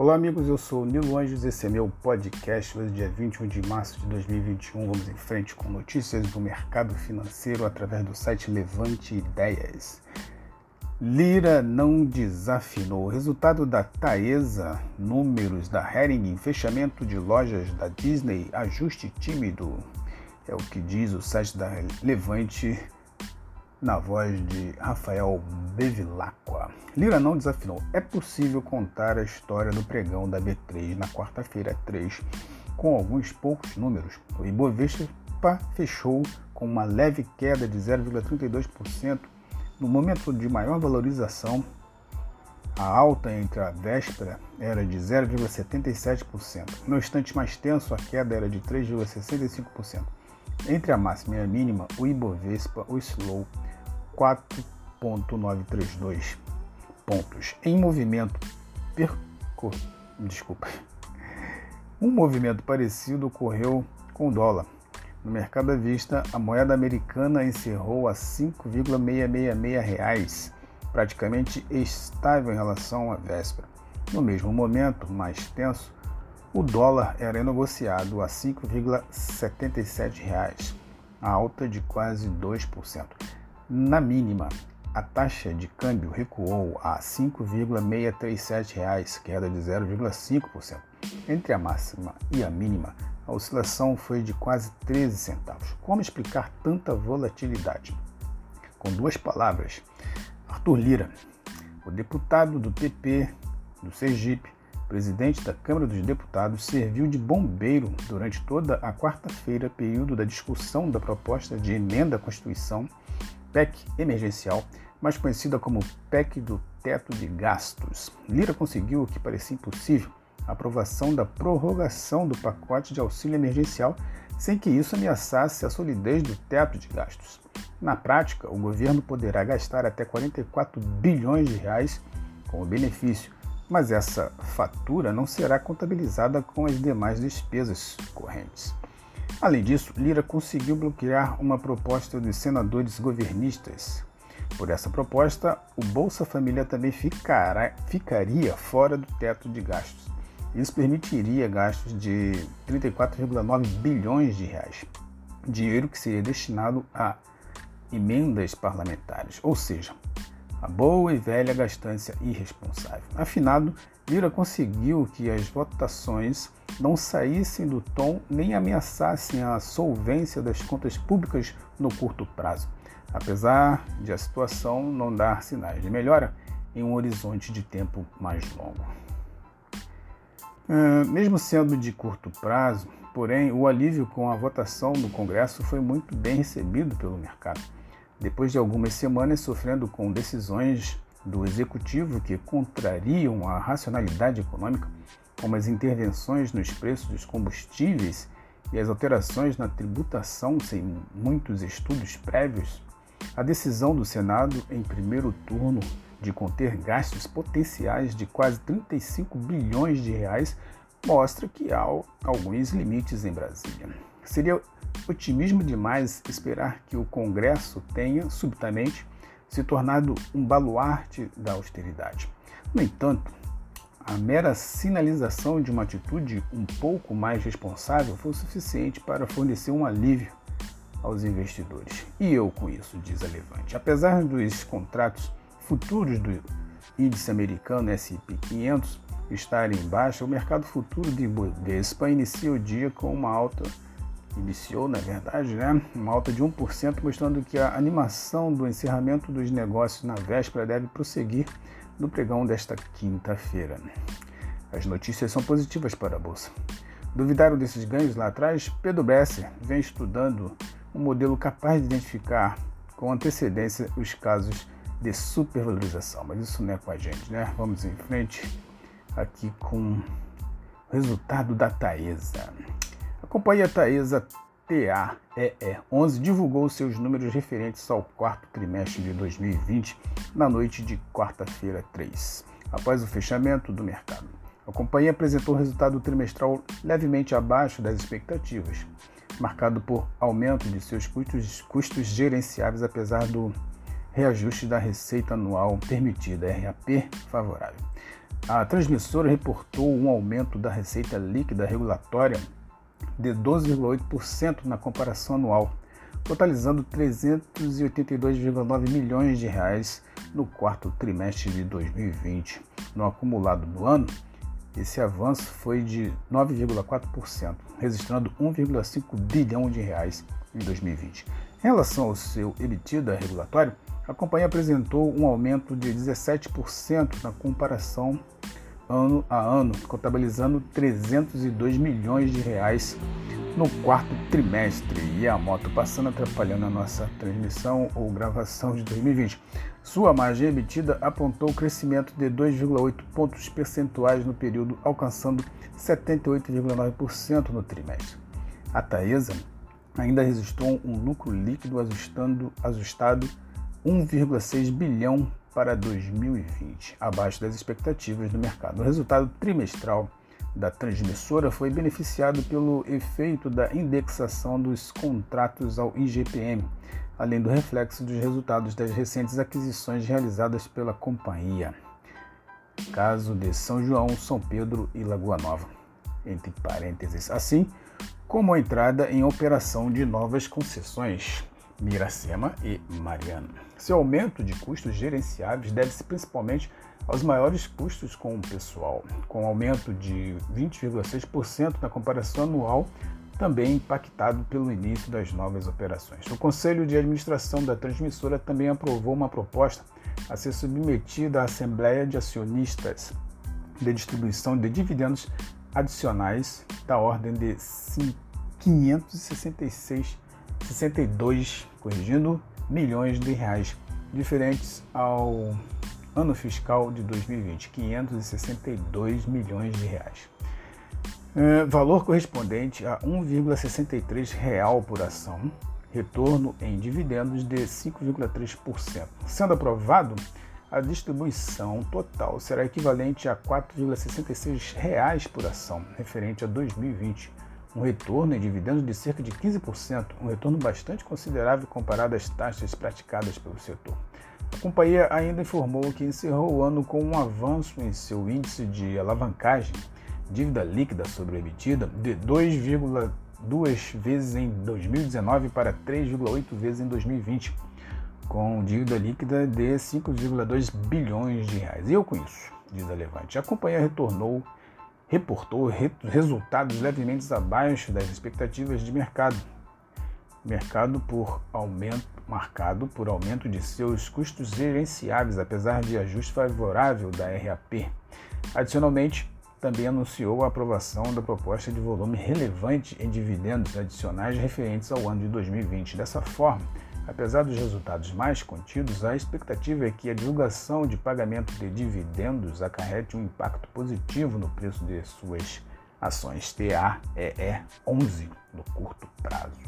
Olá amigos, eu sou o Nilo Anjos, esse é meu podcast, hoje dia 21 de março de 2021. Vamos em frente com notícias do mercado financeiro através do site Levante Ideias. Lira não desafinou. Resultado da Taesa, números da Hering, fechamento de lojas da Disney, ajuste tímido. É o que diz o site da Levante na voz de Rafael Bevilacqua. Lira não desafinou. É possível contar a história do pregão da B3 na quarta-feira 3 com alguns poucos números. O Ibovespa fechou com uma leve queda de 0,32% no momento de maior valorização. A alta entre a véspera era de 0,77%. No instante mais tenso, a queda era de 3,65%. Entre a máxima e a mínima, o Ibovespa oscilou 4,932 pontos. Em movimento perco... desculpa. Um movimento parecido ocorreu com o dólar. No mercado à vista, a moeda americana encerrou a 5,666 reais, praticamente estável em relação à véspera. No mesmo momento, mais tenso, o dólar era negociado a 5,77 reais, alta de quase 2%. Na mínima, a taxa de câmbio recuou a R$ 5,637, queda de 0,5%. Entre a máxima e a mínima, a oscilação foi de quase 13 centavos. Como explicar tanta volatilidade? Com duas palavras, Arthur Lira, o deputado do PP do Sergipe, presidente da Câmara dos Deputados, serviu de bombeiro durante toda a quarta-feira, período da discussão da proposta de emenda à Constituição PEC emergencial, mais conhecida como PEC do teto de gastos. Lira conseguiu o que parecia impossível, a aprovação da prorrogação do pacote de auxílio emergencial, sem que isso ameaçasse a solidez do teto de gastos. Na prática, o governo poderá gastar até 44 bilhões de reais com o benefício, mas essa fatura não será contabilizada com as demais despesas correntes. Além disso, Lira conseguiu bloquear uma proposta dos senadores governistas. Por essa proposta, o Bolsa Família também ficará, ficaria fora do teto de gastos. Isso permitiria gastos de 34,9 bilhões de reais, dinheiro que seria destinado a emendas parlamentares, ou seja, a boa e velha gastância irresponsável. Afinado, Lira conseguiu que as votações não saíssem do tom nem ameaçassem a solvência das contas públicas no curto prazo, apesar de a situação não dar sinais de melhora em um horizonte de tempo mais longo. Uh, mesmo sendo de curto prazo, porém, o alívio com a votação no Congresso foi muito bem recebido pelo mercado depois de algumas semanas sofrendo com decisões do executivo que contrariam a racionalidade econômica, como as intervenções nos preços dos combustíveis e as alterações na tributação sem muitos estudos prévios, a decisão do Senado em primeiro turno de conter gastos potenciais de quase 35 bilhões de reais mostra que há alguns limites em Brasília. Seria otimismo demais esperar que o Congresso tenha, subitamente, se tornado um baluarte da austeridade. No entanto, a mera sinalização de uma atitude um pouco mais responsável foi suficiente para fornecer um alívio aos investidores. E eu com isso, diz a Levante. Apesar dos contratos futuros do índice americano S&P 500 estarem em baixa, o mercado futuro de Ibovespa inicia o dia com uma alta iniciou, na verdade, né, uma alta de 1%, mostrando que a animação do encerramento dos negócios na véspera deve prosseguir no pregão desta quinta-feira. As notícias são positivas para a Bolsa. Duvidaram desses ganhos lá atrás? Pedro Besser vem estudando um modelo capaz de identificar com antecedência os casos de supervalorização, mas isso não é com a gente, né? Vamos em frente aqui com o resultado da Taesa. A companhia Taesa TAEE11 divulgou seus números referentes ao quarto trimestre de 2020 na noite de quarta-feira 3, após o fechamento do mercado. A companhia apresentou resultado trimestral levemente abaixo das expectativas, marcado por aumento de seus custos, custos gerenciáveis apesar do reajuste da receita anual permitida, RAP, favorável. A transmissora reportou um aumento da receita líquida regulatória de 12,8% na comparação anual, totalizando 382,9 milhões de reais no quarto trimestre de 2020. No acumulado do ano, esse avanço foi de 9,4%, registrando 1,5 bilhão de reais em 2020. Em relação ao seu EBITDA regulatório, a companhia apresentou um aumento de 17% na comparação ano a ano, contabilizando 302 milhões de reais no quarto trimestre. E a moto passando atrapalhando a nossa transmissão ou gravação de 2020. Sua margem emitida apontou crescimento de 2,8 pontos percentuais no período, alcançando 78,9% no trimestre. A Taesa ainda registrou um lucro líquido ajustando, ajustado 1,6 bilhão para 2020, abaixo das expectativas do mercado. O resultado trimestral da transmissora foi beneficiado pelo efeito da indexação dos contratos ao IGPM, além do reflexo dos resultados das recentes aquisições realizadas pela companhia. Caso de São João, São Pedro e Lagoa Nova, entre parênteses, assim como a entrada em operação de novas concessões Miracema e Mariana. Seu aumento de custos gerenciáveis deve-se principalmente aos maiores custos com o pessoal, com aumento de 20,6% na comparação anual, também impactado pelo início das novas operações. O Conselho de Administração da transmissora também aprovou uma proposta a ser submetida à Assembleia de Acionistas de distribuição de dividendos adicionais da ordem de 566 62, corrigindo, milhões de reais, diferentes ao ano fiscal de 2020, 562 milhões de reais. É, valor correspondente a 1,63 real por ação, retorno em dividendos de 5,3%. Sendo aprovado, a distribuição total será equivalente a 4,66 reais por ação, referente a 2020, um retorno em dividendos de cerca de 15%, um retorno bastante considerável comparado às taxas praticadas pelo setor. A companhia ainda informou que encerrou o ano com um avanço em seu índice de alavancagem, dívida líquida sobre emitida, de 2,2 vezes em 2019 para 3,8 vezes em 2020, com dívida líquida de 5,2 bilhões de reais. E eu com isso, diz a Levante, a companhia retornou reportou resultados levemente abaixo das expectativas de mercado, mercado por aumento, marcado por aumento de seus custos gerenciáveis, apesar de ajuste favorável da RAP. Adicionalmente, também anunciou a aprovação da proposta de volume relevante em dividendos adicionais referentes ao ano de 2020. Dessa forma, Apesar dos resultados mais contidos, a expectativa é que a divulgação de pagamento de dividendos acarrete um impacto positivo no preço de suas ações TAEE 11 no curto prazo.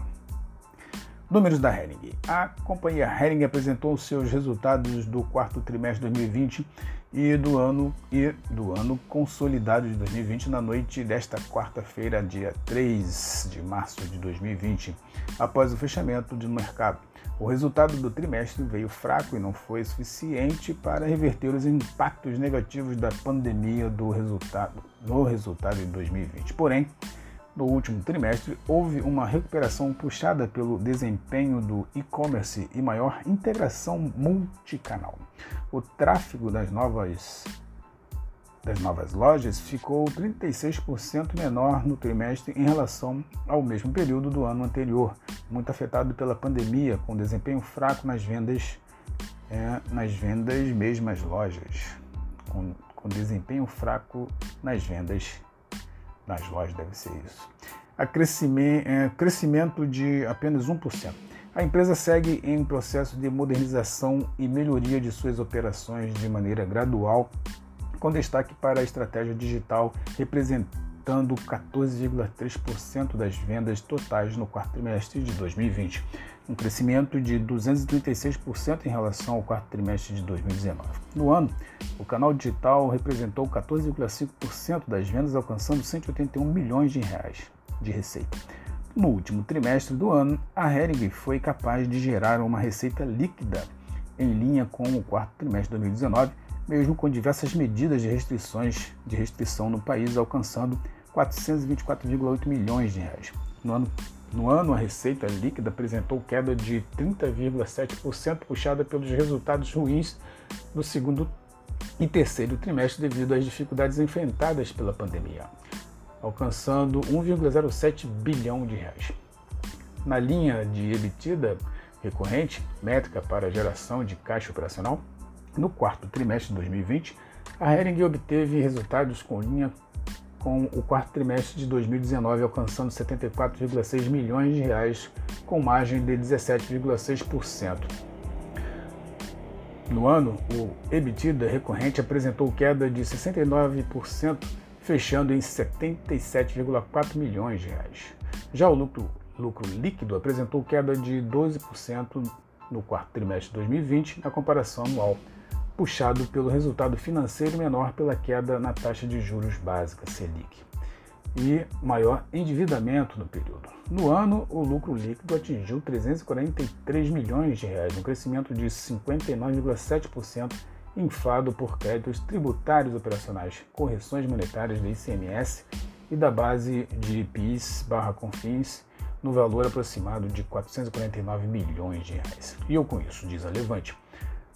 Números da Hering. A companhia Hering apresentou seus resultados do quarto trimestre de 2020 e do ano e do ano consolidado de 2020 na noite desta quarta-feira, dia 3 de março de 2020, após o fechamento do mercado. O resultado do trimestre veio fraco e não foi suficiente para reverter os impactos negativos da pandemia do resultado, no resultado de 2020. Porém, no último trimestre, houve uma recuperação puxada pelo desempenho do e-commerce e maior integração multicanal. O tráfego das novas das novas lojas ficou 36% menor no trimestre em relação ao mesmo período do ano anterior, muito afetado pela pandemia, com desempenho fraco nas vendas, é, nas vendas mesmas lojas, com, com desempenho fraco nas vendas nas lojas, deve ser isso. A crescimento, é, crescimento de apenas 1%. A empresa segue em processo de modernização e melhoria de suas operações de maneira gradual com destaque para a estratégia digital, representando 14,3% das vendas totais no quarto trimestre de 2020, um crescimento de 236% em relação ao quarto trimestre de 2019. No ano, o canal digital representou 14,5% das vendas, alcançando 181 milhões de reais de receita. No último trimestre do ano, a Hering foi capaz de gerar uma receita líquida em linha com o quarto trimestre de 2019, mesmo com diversas medidas de restrições de restrição no país, alcançando 424,8 milhões de reais. No ano, no ano, a receita líquida apresentou queda de 30,7%, puxada pelos resultados ruins do segundo e terceiro trimestre devido às dificuldades enfrentadas pela pandemia, alcançando 1,07 bilhão de reais. Na linha de EBITDA recorrente, métrica para geração de caixa operacional, no quarto trimestre de 2020, a Hering obteve resultados com linha com o quarto trimestre de 2019 alcançando 74,6 milhões de reais com margem de 17,6%. No ano, o EBITDA recorrente apresentou queda de 69%, fechando em 77,4 milhões de reais. Já o lucro, lucro líquido apresentou queda de 12% no quarto trimestre de 2020 na comparação anual, puxado pelo resultado financeiro menor pela queda na taxa de juros básica Selic e maior endividamento no período. No ano, o lucro líquido atingiu 343 milhões de reais, um crescimento de 59,7%, inflado por créditos tributários operacionais, correções monetárias da ICMS e da base de PIS/CONFINS no valor aproximado de 449 milhões de reais. E eu com isso, diz a Levante,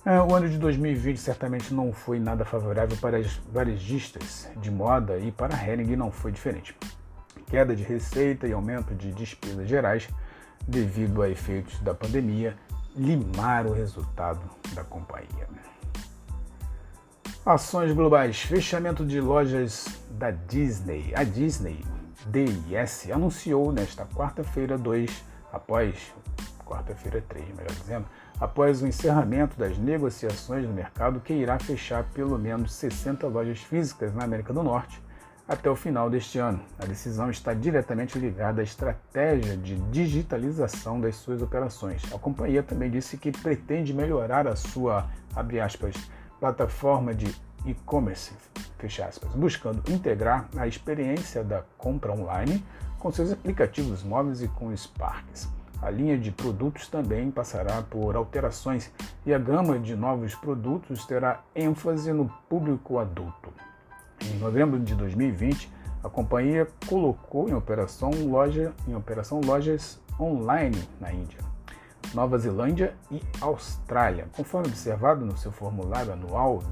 é, o ano de 2020 certamente não foi nada favorável para as varejistas de moda e para a Hering não foi diferente. Queda de receita e aumento de despesas gerais devido a efeitos da pandemia limaram o resultado da companhia. Ações globais. Fechamento de lojas da Disney. A Disney, DIS, anunciou nesta quarta-feira 2, após quarta-feira 3, melhor dizendo, após o encerramento das negociações no mercado, que irá fechar pelo menos 60 lojas físicas na América do Norte até o final deste ano. A decisão está diretamente ligada à estratégia de digitalização das suas operações. A companhia também disse que pretende melhorar a sua, aspas, plataforma de e-commerce, buscando integrar a experiência da compra online com seus aplicativos móveis e com Sparks. A linha de produtos também passará por alterações e a gama de novos produtos terá ênfase no público adulto. Em novembro de 2020, a companhia colocou em operação, loja, em operação lojas online na Índia, Nova Zelândia e Austrália. Conforme observado no seu formulário anual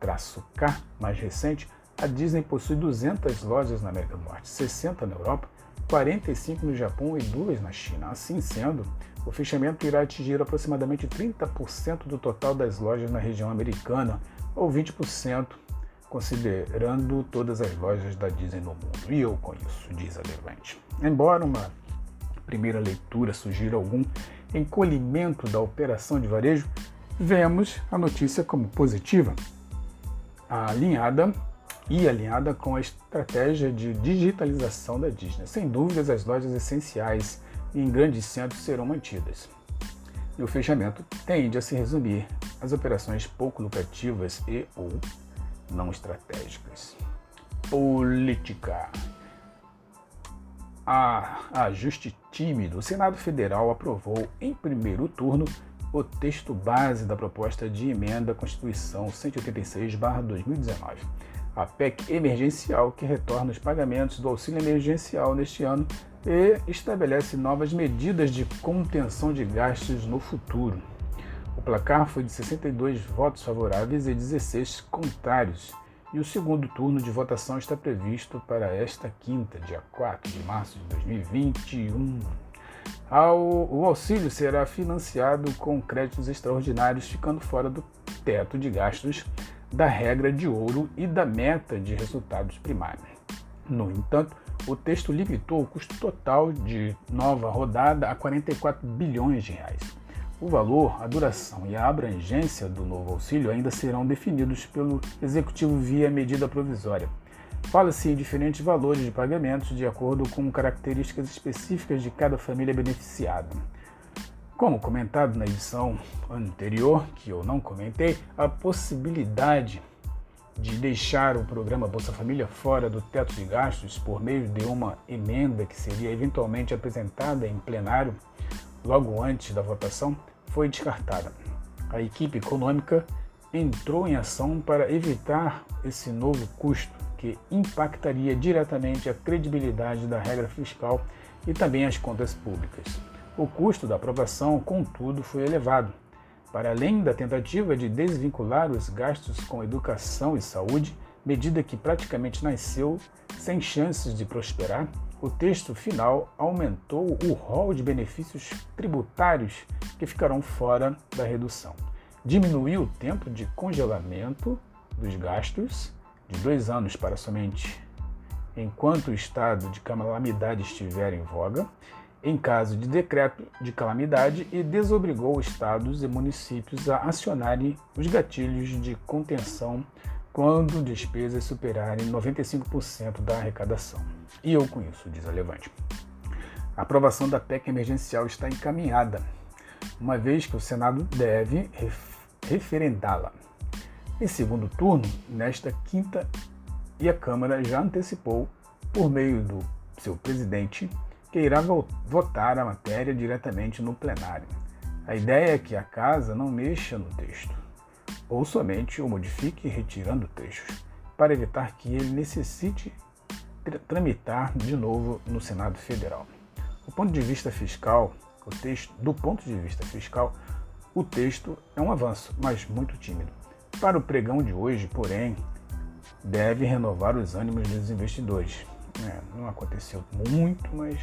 10-K mais recente, a Disney possui 200 lojas na América do Norte, 60 na Europa 45 no Japão e duas na China. Assim sendo, o fechamento irá atingir aproximadamente 30% do total das lojas na região americana, ou 20% considerando todas as lojas da Disney no mundo. E eu com isso, diz a Levante. Embora uma primeira leitura sugira algum encolhimento da operação de varejo, vemos a notícia como positiva. Alinhada e alinhada com a estratégia de digitalização da Disney. Sem dúvidas, as lojas essenciais em grandes centros serão mantidas. E o fechamento tende a se resumir às operações pouco lucrativas e ou não estratégicas. Política. A ajuste tímido, o Senado Federal aprovou em primeiro turno o texto base da proposta de emenda à Constituição 186/2019 a PEC emergencial, que retorna os pagamentos do auxílio emergencial neste ano e estabelece novas medidas de contenção de gastos no futuro. O placar foi de 62 votos favoráveis e 16 contrários, e o segundo turno de votação está previsto para esta quinta, dia 4 de março de 2021. O auxílio será financiado com créditos extraordinários, ficando fora do teto de gastos da regra de ouro e da meta de resultados primários. No entanto, o texto limitou o custo total de nova rodada a 44 bilhões de reais. O valor, a duração e a abrangência do novo auxílio ainda serão definidos pelo Executivo via medida provisória. Fala-se em diferentes valores de pagamentos de acordo com características específicas de cada família beneficiada. Como comentado na edição anterior, que eu não comentei, a possibilidade de deixar o programa Bolsa Família fora do teto de gastos por meio de uma emenda que seria eventualmente apresentada em plenário logo antes da votação foi descartada. A equipe econômica entrou em ação para evitar esse novo custo que impactaria diretamente a credibilidade da regra fiscal e também as contas públicas. O custo da aprovação, contudo, foi elevado. Para além da tentativa de desvincular os gastos com educação e saúde, medida que praticamente nasceu sem chances de prosperar, o texto final aumentou o rol de benefícios tributários que ficarão fora da redução. Diminuiu o tempo de congelamento dos gastos de dois anos para somente enquanto o estado de calamidade estiver em voga, em caso de decreto de calamidade, e desobrigou estados e municípios a acionarem os gatilhos de contenção quando despesas superarem 95% da arrecadação. E eu com isso, diz a Levante. A aprovação da PEC emergencial está encaminhada, uma vez que o Senado deve referendá-la. Em segundo turno, nesta quinta, e a Câmara já antecipou, por meio do seu presidente, que irá votar a matéria diretamente no plenário. A ideia é que a Casa não mexa no texto ou somente o modifique retirando trechos, para evitar que ele necessite tramitar de novo no Senado Federal. Do ponto de vista fiscal, o texto, do ponto de vista fiscal, o texto é um avanço, mas muito tímido. Para o pregão de hoje, porém, deve renovar os ânimos dos investidores. É, não aconteceu muito, mas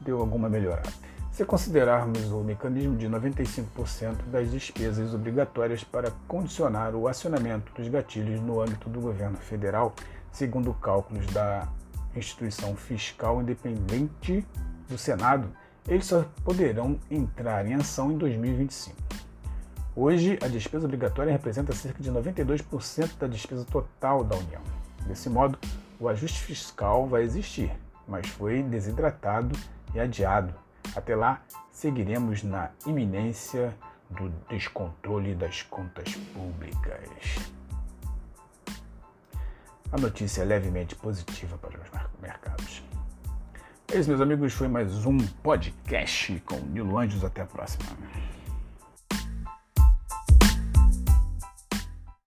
deu alguma melhorada. Se considerarmos o mecanismo de 95% das despesas obrigatórias para condicionar o acionamento dos gatilhos no âmbito do governo federal, segundo cálculos da instituição fiscal independente do Senado, eles só poderão entrar em ação em 2025. Hoje, a despesa obrigatória representa cerca de 92% da despesa total da União. Desse modo, o ajuste fiscal vai existir, mas foi desidratado e adiado até lá, seguiremos na iminência do descontrole das contas públicas. A notícia é levemente positiva para os mercados. É isso, meus amigos. Foi mais um podcast com Nilo Anjos. Até a próxima.